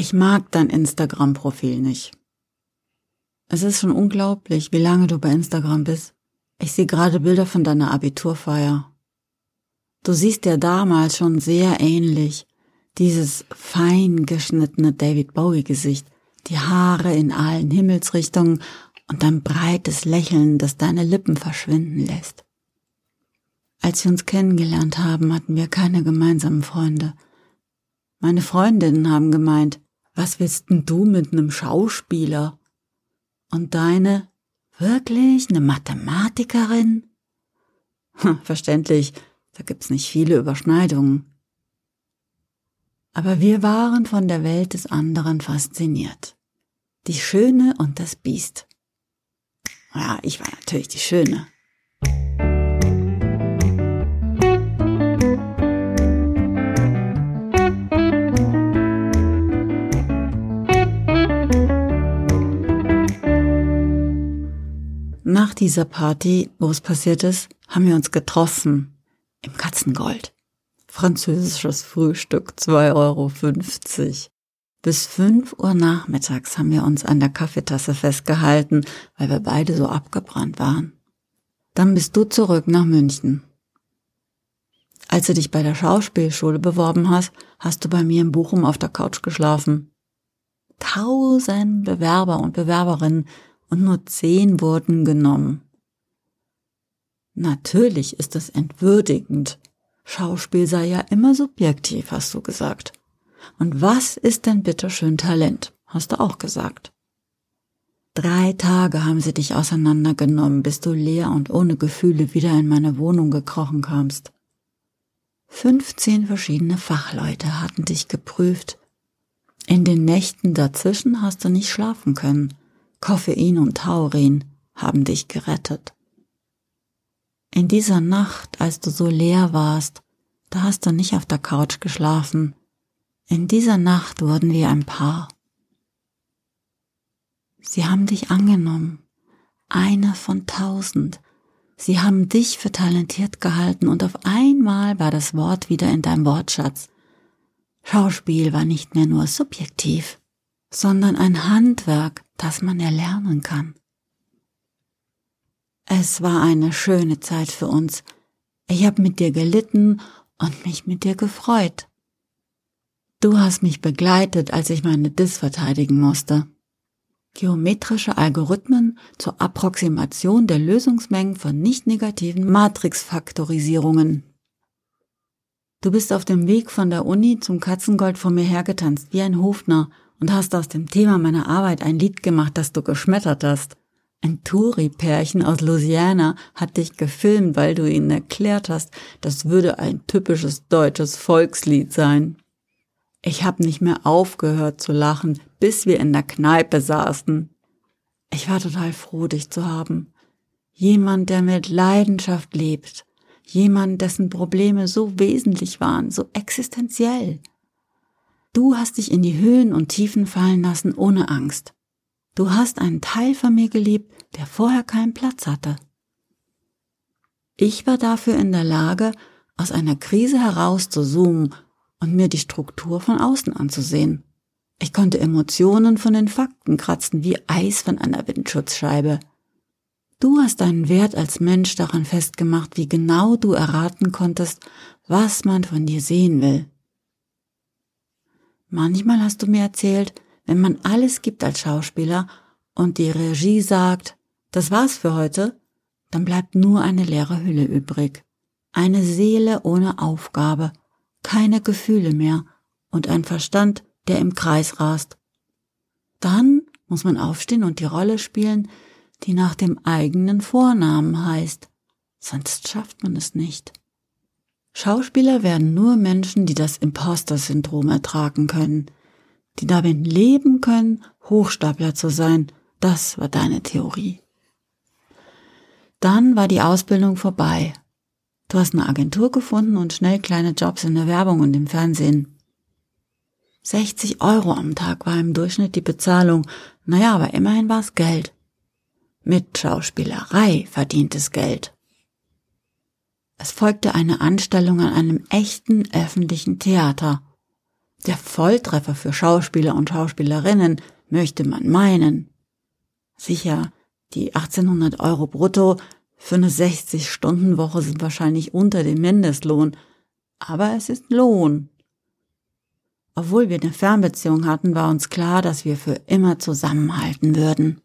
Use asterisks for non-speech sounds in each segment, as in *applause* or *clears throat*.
Ich mag dein Instagram-Profil nicht. Es ist schon unglaublich, wie lange du bei Instagram bist. Ich sehe gerade Bilder von deiner Abiturfeier. Du siehst dir damals schon sehr ähnlich. Dieses fein geschnittene David Bowie-Gesicht, die Haare in allen Himmelsrichtungen und dein breites Lächeln, das deine Lippen verschwinden lässt. Als wir uns kennengelernt haben, hatten wir keine gemeinsamen Freunde. Meine Freundinnen haben gemeint, was willst denn du mit einem Schauspieler? Und deine, wirklich eine Mathematikerin? Verständlich, da gibt's nicht viele Überschneidungen. Aber wir waren von der Welt des anderen fasziniert. Die Schöne und das Biest. Ja, ich war natürlich die Schöne. Dieser Party, wo es passiert ist, haben wir uns getroffen. Im Katzengold. Französisches Frühstück, 2,50 Euro. Bis fünf Uhr nachmittags haben wir uns an der Kaffeetasse festgehalten, weil wir beide so abgebrannt waren. Dann bist du zurück nach München. Als du dich bei der Schauspielschule beworben hast, hast du bei mir in Bochum auf der Couch geschlafen. Tausend Bewerber und Bewerberinnen und nur zehn wurden genommen. Natürlich ist es entwürdigend. Schauspiel sei ja immer subjektiv, hast du gesagt. Und was ist denn bitteschön Talent? Hast du auch gesagt. Drei Tage haben sie dich auseinandergenommen, bis du leer und ohne Gefühle wieder in meine Wohnung gekrochen kamst. Fünfzehn verschiedene Fachleute hatten dich geprüft. In den Nächten dazwischen hast du nicht schlafen können. Koffein und Taurin haben dich gerettet. In dieser Nacht, als du so leer warst, da hast du nicht auf der Couch geschlafen. In dieser Nacht wurden wir ein Paar. Sie haben dich angenommen, eine von tausend. Sie haben dich für talentiert gehalten und auf einmal war das Wort wieder in deinem Wortschatz. Schauspiel war nicht mehr nur subjektiv, sondern ein Handwerk, das man erlernen kann. Es war eine schöne Zeit für uns. Ich habe mit dir gelitten und mich mit dir gefreut. Du hast mich begleitet, als ich meine Dis verteidigen musste. Geometrische Algorithmen zur Approximation der Lösungsmengen von nicht negativen Matrixfaktorisierungen. Du bist auf dem Weg von der Uni zum Katzengold vor mir hergetanzt wie ein Hofner und hast aus dem Thema meiner Arbeit ein Lied gemacht, das du geschmettert hast. Ein Touri-Pärchen aus Louisiana hat dich gefilmt, weil du ihnen erklärt hast, das würde ein typisches deutsches Volkslied sein. Ich habe nicht mehr aufgehört zu lachen, bis wir in der Kneipe saßen. Ich war total froh, dich zu haben. Jemand, der mit Leidenschaft lebt. Jemand, dessen Probleme so wesentlich waren, so existenziell. Du hast dich in die Höhen und Tiefen fallen lassen ohne Angst. Du hast einen Teil von mir geliebt, der vorher keinen Platz hatte. Ich war dafür in der Lage, aus einer Krise heraus zu zoomen und mir die Struktur von außen anzusehen. Ich konnte Emotionen von den Fakten kratzen wie Eis von einer Windschutzscheibe. Du hast deinen Wert als Mensch daran festgemacht, wie genau du erraten konntest, was man von dir sehen will. Manchmal hast du mir erzählt, wenn man alles gibt als Schauspieler und die Regie sagt, das war's für heute, dann bleibt nur eine leere Hülle übrig. Eine Seele ohne Aufgabe, keine Gefühle mehr und ein Verstand, der im Kreis rast. Dann muss man aufstehen und die Rolle spielen, die nach dem eigenen Vornamen heißt, sonst schafft man es nicht. Schauspieler werden nur Menschen, die das Imposter-Syndrom ertragen können, die damit leben können, Hochstapler zu sein. Das war deine Theorie. Dann war die Ausbildung vorbei. Du hast eine Agentur gefunden und schnell kleine Jobs in der Werbung und im Fernsehen. 60 Euro am Tag war im Durchschnitt die Bezahlung. Naja, aber immerhin war es Geld. Mit Schauspielerei verdientes Geld. Es folgte eine Anstellung an einem echten öffentlichen Theater. Der Volltreffer für Schauspieler und Schauspielerinnen möchte man meinen. Sicher, die 1800 Euro brutto für eine 60-Stunden-Woche sind wahrscheinlich unter dem Mindestlohn, aber es ist Lohn. Obwohl wir eine Fernbeziehung hatten, war uns klar, dass wir für immer zusammenhalten würden.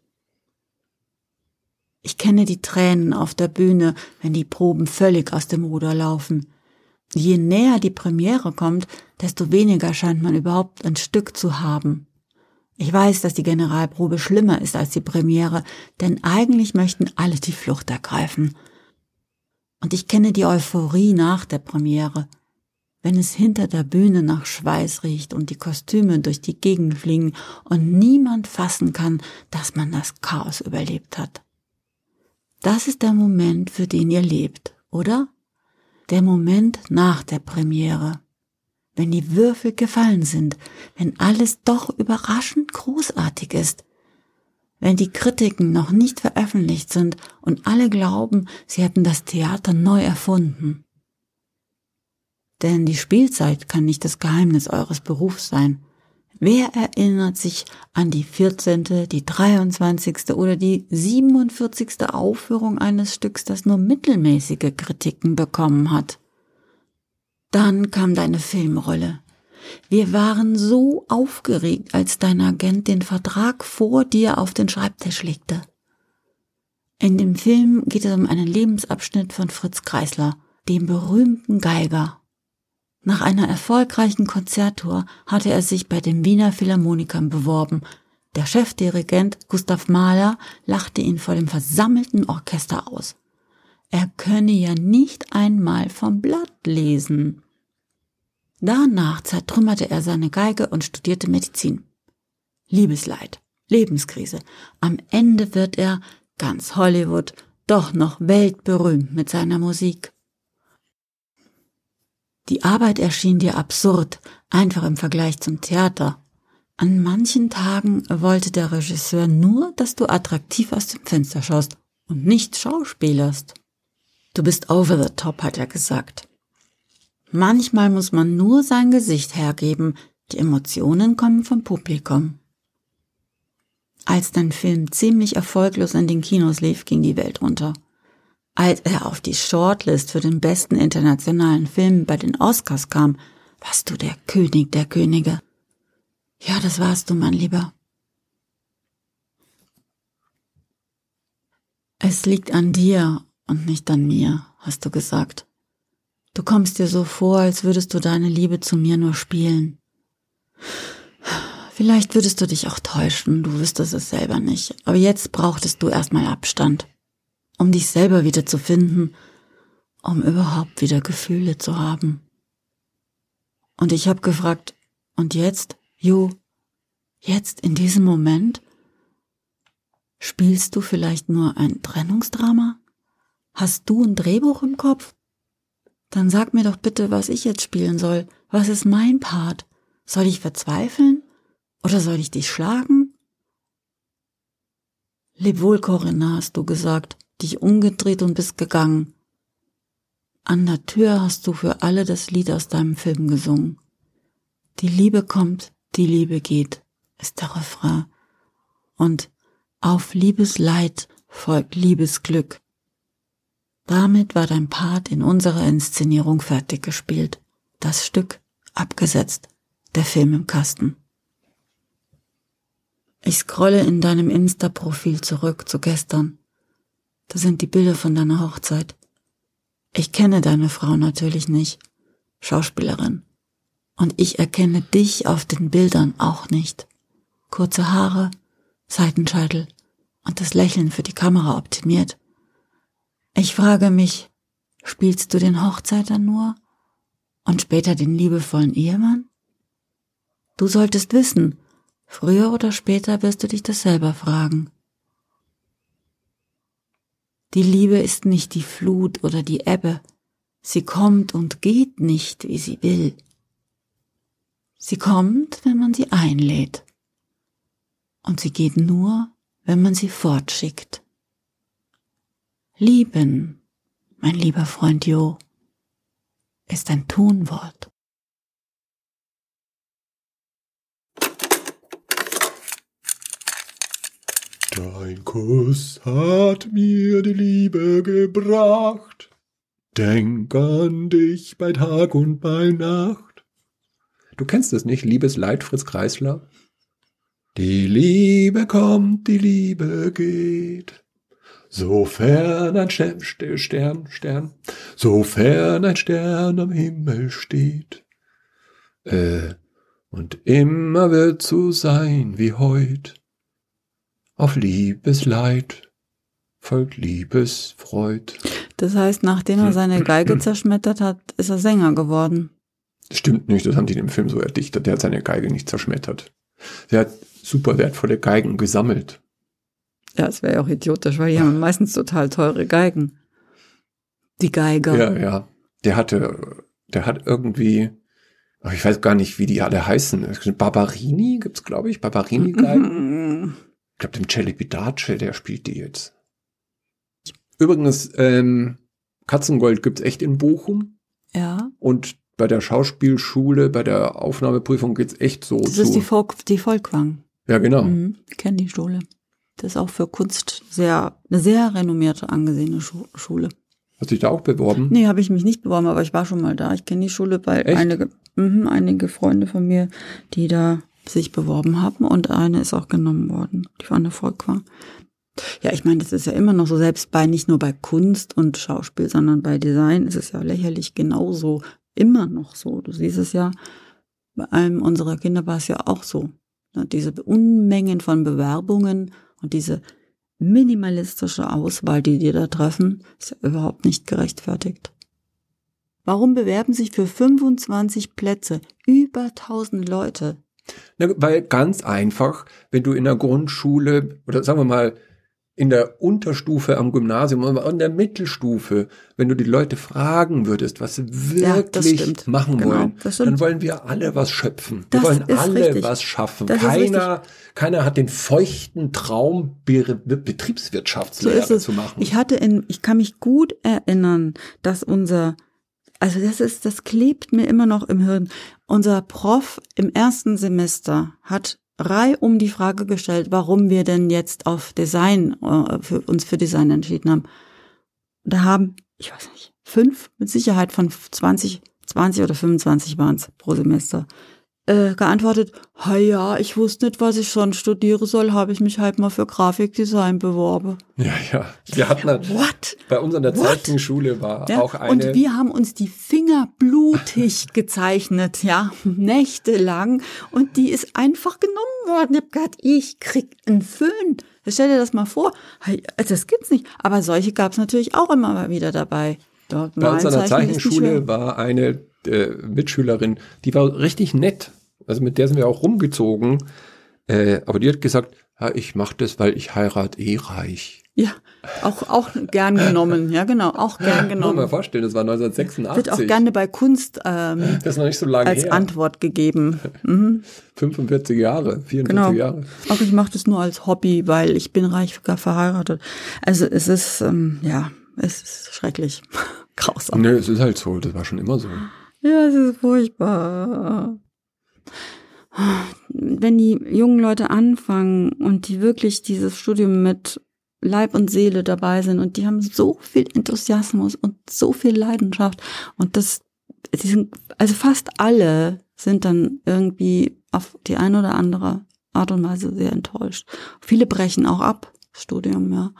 Ich kenne die Tränen auf der Bühne, wenn die Proben völlig aus dem Ruder laufen. Je näher die Premiere kommt, desto weniger scheint man überhaupt ein Stück zu haben. Ich weiß, dass die Generalprobe schlimmer ist als die Premiere, denn eigentlich möchten alle die Flucht ergreifen. Und ich kenne die Euphorie nach der Premiere, wenn es hinter der Bühne nach Schweiß riecht und die Kostüme durch die Gegend fliegen und niemand fassen kann, dass man das Chaos überlebt hat. Das ist der Moment, für den ihr lebt, oder? Der Moment nach der Premiere wenn die Würfel gefallen sind, wenn alles doch überraschend großartig ist, wenn die Kritiken noch nicht veröffentlicht sind und alle glauben, sie hätten das Theater neu erfunden. Denn die Spielzeit kann nicht das Geheimnis eures Berufs sein. Wer erinnert sich an die 14., die 23. oder die 47. Aufführung eines Stücks, das nur mittelmäßige Kritiken bekommen hat? Dann kam deine Filmrolle. Wir waren so aufgeregt, als dein Agent den Vertrag vor dir auf den Schreibtisch legte. In dem Film geht es um einen Lebensabschnitt von Fritz Kreisler, dem berühmten Geiger. Nach einer erfolgreichen Konzerttour hatte er sich bei den Wiener Philharmonikern beworben. Der Chefdirigent Gustav Mahler lachte ihn vor dem versammelten Orchester aus. Er könne ja nicht einmal vom Blatt lesen. Danach zertrümmerte er seine Geige und studierte Medizin. Liebesleid, Lebenskrise. Am Ende wird er, ganz Hollywood, doch noch weltberühmt mit seiner Musik. Die Arbeit erschien dir absurd, einfach im Vergleich zum Theater. An manchen Tagen wollte der Regisseur nur, dass du attraktiv aus dem Fenster schaust und nicht schauspielerst. Du bist over the top, hat er gesagt. Manchmal muss man nur sein Gesicht hergeben, die Emotionen kommen vom Publikum. Als dein Film ziemlich erfolglos in den Kinos lief, ging die Welt runter. Als er auf die Shortlist für den besten internationalen Film bei den Oscars kam, warst du der König der Könige. Ja, das warst du, mein Lieber. Es liegt an dir und nicht an mir, hast du gesagt. Du kommst dir so vor, als würdest du deine Liebe zu mir nur spielen. Vielleicht würdest du dich auch täuschen, du wüsstest es selber nicht. Aber jetzt brauchtest du erstmal Abstand, um dich selber wieder zu finden, um überhaupt wieder Gefühle zu haben. Und ich habe gefragt, und jetzt, Jo, jetzt in diesem Moment? Spielst du vielleicht nur ein Trennungsdrama? Hast du ein Drehbuch im Kopf? Dann sag mir doch bitte, was ich jetzt spielen soll. Was ist mein Part? Soll ich verzweifeln? Oder soll ich dich schlagen? Leb wohl, Corinna, hast du gesagt, dich umgedreht und bist gegangen. An der Tür hast du für alle das Lied aus deinem Film gesungen. Die Liebe kommt, die Liebe geht, ist der Refrain. Und auf Liebesleid folgt Liebesglück. Damit war dein Part in unserer Inszenierung fertig gespielt. Das Stück abgesetzt. Der Film im Kasten. Ich scrolle in deinem Insta-Profil zurück zu gestern. Da sind die Bilder von deiner Hochzeit. Ich kenne deine Frau natürlich nicht. Schauspielerin. Und ich erkenne dich auf den Bildern auch nicht. Kurze Haare, Seitenscheitel und das Lächeln für die Kamera optimiert. Ich frage mich, spielst du den Hochzeiter nur und später den liebevollen Ehemann? Du solltest wissen, früher oder später wirst du dich das selber fragen. Die Liebe ist nicht die Flut oder die Ebbe, sie kommt und geht nicht, wie sie will. Sie kommt, wenn man sie einlädt, und sie geht nur, wenn man sie fortschickt. Lieben, mein lieber Freund Jo, ist ein Tunwort. Dein Kuss hat mir die Liebe gebracht. Denk an dich bei Tag und bei Nacht. Du kennst es nicht, Liebes Leid, Fritz Kreisler? Die Liebe kommt, die Liebe geht. Sofern ein Stern, Stern, Stern, sofern ein Stern am Himmel steht. Äh, und immer wird so sein wie heut. Auf Liebesleid folgt Liebesfreud. Das heißt, nachdem er seine Geige *clears throat* zerschmettert hat, ist er Sänger geworden. Stimmt nicht, das haben die in dem Film so erdichtet. Der hat seine Geige nicht zerschmettert. Der hat super wertvolle Geigen gesammelt. Ja, es wäre ja auch idiotisch, weil die haben meistens total teure Geigen. Die Geiger. Ja, ja. Der hatte, der hat irgendwie, ich weiß gar nicht, wie die alle heißen. Barbarini gibt's, glaube ich, Barbarini-Geigen. *laughs* ich glaube, dem Celibidace, der spielt die jetzt. Übrigens, ähm, Katzengold gibt's echt in Bochum. Ja. Und bei der Schauspielschule, bei der Aufnahmeprüfung geht's echt so Das zu. ist die, Volk, die Volkwang. ja, genau. Mhm. Ich kenne die Schule. Das ist auch für Kunst sehr, eine sehr renommierte, angesehene Schu Schule. Hast du dich da auch beworben? Nee, habe ich mich nicht beworben, aber ich war schon mal da. Ich kenne die Schule, weil Echt? einige, mhm, einige Freunde von mir, die da sich beworben haben und eine ist auch genommen worden, die von der Volk war. Ja, ich meine, das ist ja immer noch so, selbst bei, nicht nur bei Kunst und Schauspiel, sondern bei Design ist es ja lächerlich genauso, immer noch so. Du siehst es ja, bei einem unserer Kinder war es ja auch so. Ne, Diese Unmengen von Bewerbungen und diese minimalistische Auswahl, die die da treffen, ist ja überhaupt nicht gerechtfertigt. Warum bewerben sich für 25 Plätze über 1000 Leute? Na, weil ganz einfach, wenn du in der Grundschule oder sagen wir mal in der Unterstufe am Gymnasium oder in der Mittelstufe, wenn du die Leute fragen würdest, was sie Ja, wirklich stimmt. machen Genau, wollen, dann wollen wir alle was schöpfen. Das wir wollen alle richtig. was schaffen. Das Keiner, keiner hat den feuchten Traum, Be So Betriebswirtschaftslehre es. zu machen. Ich hatte in, ich kann mich gut erinnern, dass unser, also das ist, das klebt mir immer noch im Hirn. Unser Prof im ersten Semester hat reihum die Frage gestellt, warum wir denn jetzt auf Design, äh, für uns für Design entschieden haben. Da haben, ich weiß nicht, fünf mit Sicherheit von 20, 20 oder 25 waren es pro Semester, äh, geantwortet, ha ja, ich wusste nicht, was ich schon studieren soll, habe ich mich halt mal für Grafikdesign beworben. ja, ja. Wir hatten eine, What? bei uns an der? Zeichenschule war Ja, auch eine. und wir haben uns die Finger blutig *laughs* gezeichnet, ja, nächtelang. Und die ist einfach genommen worden. Ich hab gedacht, ich krieg einen Föhn. Stell dir das mal vor. Das gibt's nicht. Aber solche gab's natürlich auch immer mal wieder dabei. Dort Bei uns an der Zeichenschule war eine äh, Mitschülerin, die war richtig nett. Also mit der sind wir auch rumgezogen. Äh, aber die hat gesagt, ja, ich mache das, weil ich heirat eh reich. Ja, auch, auch gern genommen. Ja, genau, auch gern Kann man genommen. vorstellen, das war 1986. Wird auch gerne bei Kunst ähm, das ist noch nicht so lange als her. Antwort gegeben. Mhm. 45 Jahre, 44 Genau. Jahre. Auch ich mache das nur als Hobby, weil ich bin reich gar verheiratet. Also es ist, ähm, ja, es ist schrecklich. *laughs* Grausam. Nee, es ist halt so, das war schon immer so. Ja, es ist furchtbar. Wenn die jungen Leute anfangen und die wirklich dieses Studium mit Leib und Seele dabei sind und die haben so viel Enthusiasmus und so viel Leidenschaft und das, die sind, also fast alle sind dann irgendwie auf die eine oder andere Art und Weise sehr enttäuscht. Viele brechen auch ab, Studium, ja.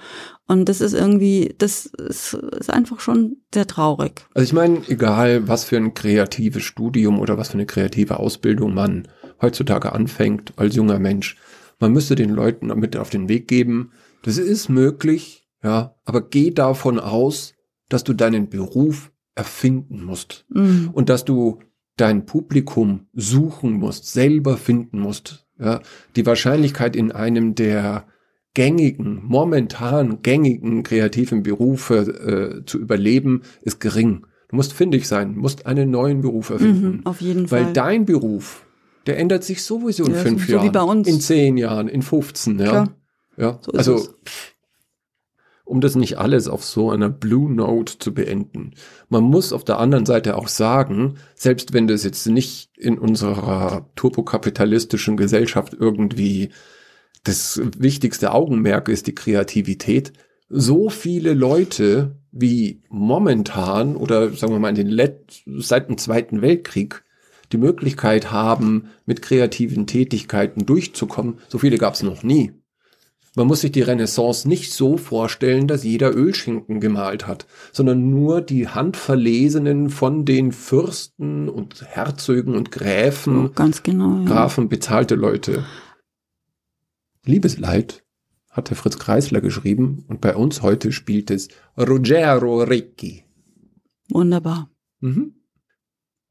Und das ist irgendwie, das ist, ist einfach schon sehr traurig. Also ich meine, egal was für ein kreatives Studium oder was für eine kreative Ausbildung man heutzutage anfängt als junger Mensch, man müsste den Leuten mit auf den Weg geben, das ist möglich, ja, aber geh davon aus, dass du deinen Beruf erfinden musst Mhm. und dass du dein Publikum suchen musst, selber finden musst. Ja, die Wahrscheinlichkeit in einem der gängigen, momentan gängigen kreativen Berufe äh, zu überleben, ist gering. Du musst findig sein, musst einen neuen Beruf erfinden. Mhm, auf jeden Weil Fall. dein Beruf, der ändert sich sowieso in Ja, fünf so wie Jahren. bei uns. In zehn Jahren, in 15, ja. Klar. Ja, So ist also es. um das nicht alles auf so einer Blue Note zu beenden. Man muss auf der anderen Seite auch sagen, selbst wenn das jetzt nicht in unserer turbokapitalistischen Gesellschaft irgendwie das wichtigste Augenmerk ist die Kreativität. So viele Leute wie momentan oder sagen wir mal in den Let seit dem Zweiten Weltkrieg die Möglichkeit haben, mit kreativen Tätigkeiten durchzukommen, so viele gab es noch nie. Man muss sich die Renaissance nicht so vorstellen, dass jeder Ölschinken gemalt hat, sondern nur die handverlesenen von den Fürsten und Herzögen und Gräfen, Oh, ganz genau. Ja. Grafen bezahlte Leute. Liebesleid hat der Fritz Kreisler geschrieben und bei uns heute spielt es Ruggero Ricci. Wunderbar. Mhm.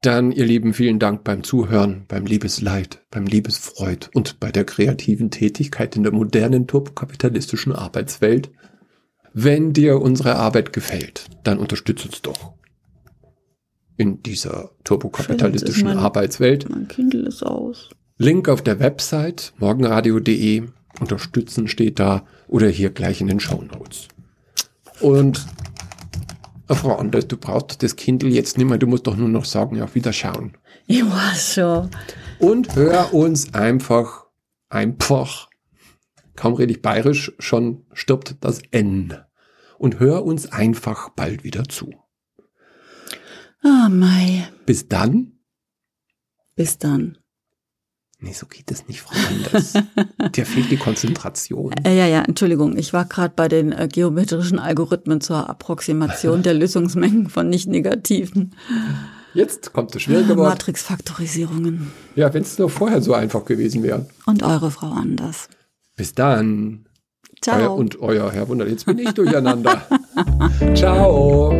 Dann, ihr Lieben, vielen Dank beim Zuhören, beim Liebesleid, beim Liebesfreud und bei der kreativen Tätigkeit in der modernen turbokapitalistischen Arbeitswelt. Wenn dir unsere Arbeit gefällt, dann unterstütz uns doch. In dieser turbokapitalistischen Arbeitswelt. Mein Kindle ist aus. Link auf der Website morgenradio.de. Unterstützen steht da oder hier gleich in den Show Notes. Und äh, Frau Anders, du brauchst das Kindle jetzt nicht mehr. Du musst doch nur noch sagen, ja, auf Wiederschauen. Ich weiß schon. Und hör uns einfach, einfach, kaum rede ich bayerisch, schon stirbt das N. Und hör uns einfach bald wieder zu. Ah, Mai. Bis dann. Bis dann. Nee, so geht es nicht, Frau Anders. *laughs* Dir fehlt die Konzentration. Äh, ja, ja, Entschuldigung. Ich war gerade bei den äh, geometrischen Algorithmen zur Approximation der *laughs* Lösungsmengen von nicht-negativen Jetzt kommt das schwierige Wort. Matrixfaktorisierungen. Ja, wenn es nur vorher so einfach gewesen wäre. Und eure Frau Anders. Bis dann. Ciao. Euer, und euer Herr Wunder. Jetzt bin ich durcheinander. *laughs* Ciao.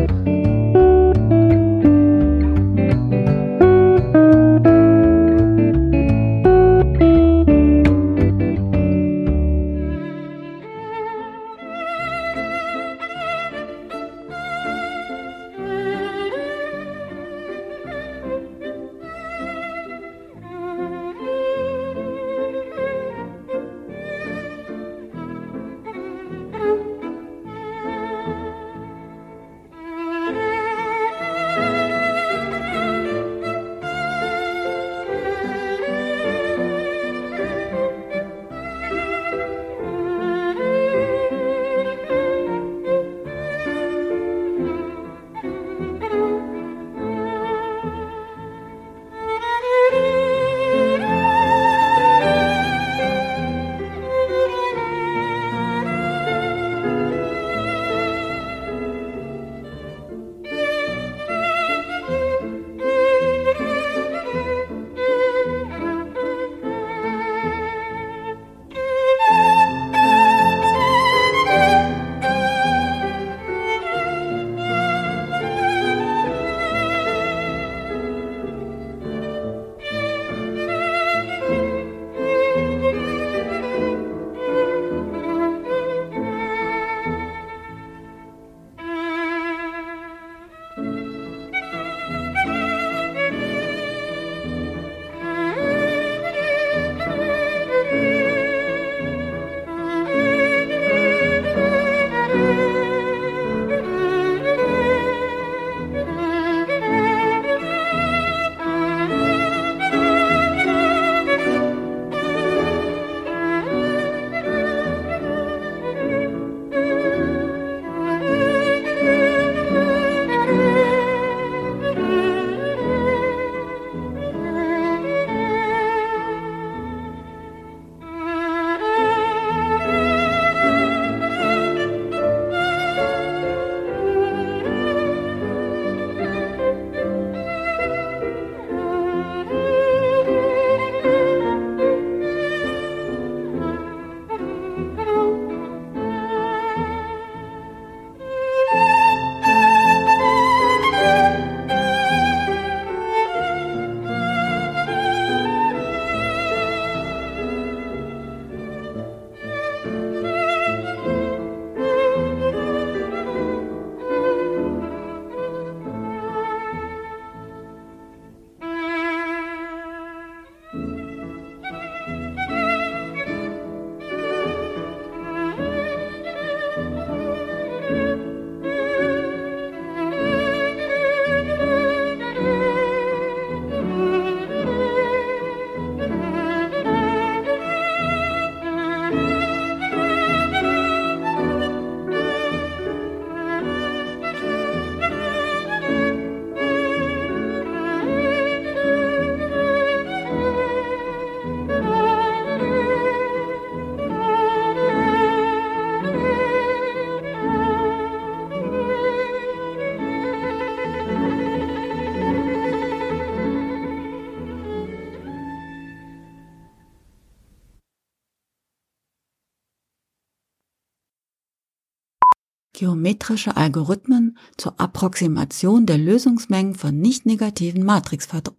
Geometrische Algorithmen zur Approximation der Lösungsmengen von nicht negativen Matrixfaktor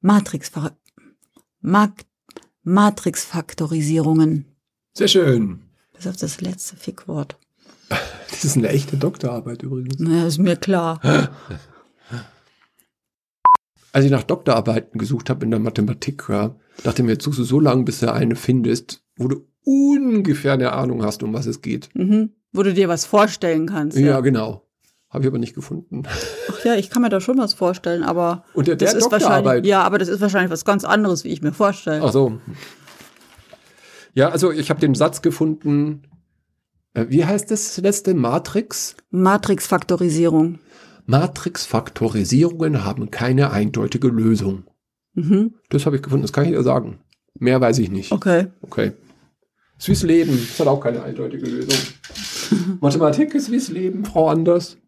Matrixfa Mag Matrixfaktorisierungen. Sehr schön. Bis auf das letzte Fickwort. *laughs* Das ist eine echte Doktorarbeit übrigens. Naja, ist mir klar. *laughs* Als ich nach Doktorarbeiten gesucht habe in der Mathematik, ja, dachte mir, jetzt suchst du so lange, bis du eine findest, wo du ungefähr eine Ahnung hast, um was es geht. Mhm. Wo du dir was vorstellen kannst. Ja, genau. Habe ich aber nicht gefunden. Ach ja, ich kann mir da schon was vorstellen, aber Unter der das ist wahrscheinlich, ja, aber das ist wahrscheinlich was ganz anderes, wie ich mir vorstelle. Ach so. Ja, also ich habe den Satz gefunden. Äh, wie heißt das letzte? Matrix? Matrixfaktorisierung. Matrixfaktorisierungen haben keine eindeutige Lösung. Mhm. Das habe ich gefunden, das kann ich dir sagen. Mehr weiß ich nicht. Okay. Okay. Wie's Leben. Das hat auch keine eindeutige Lösung. Mathematik ist wie's Leben, Frau Anders.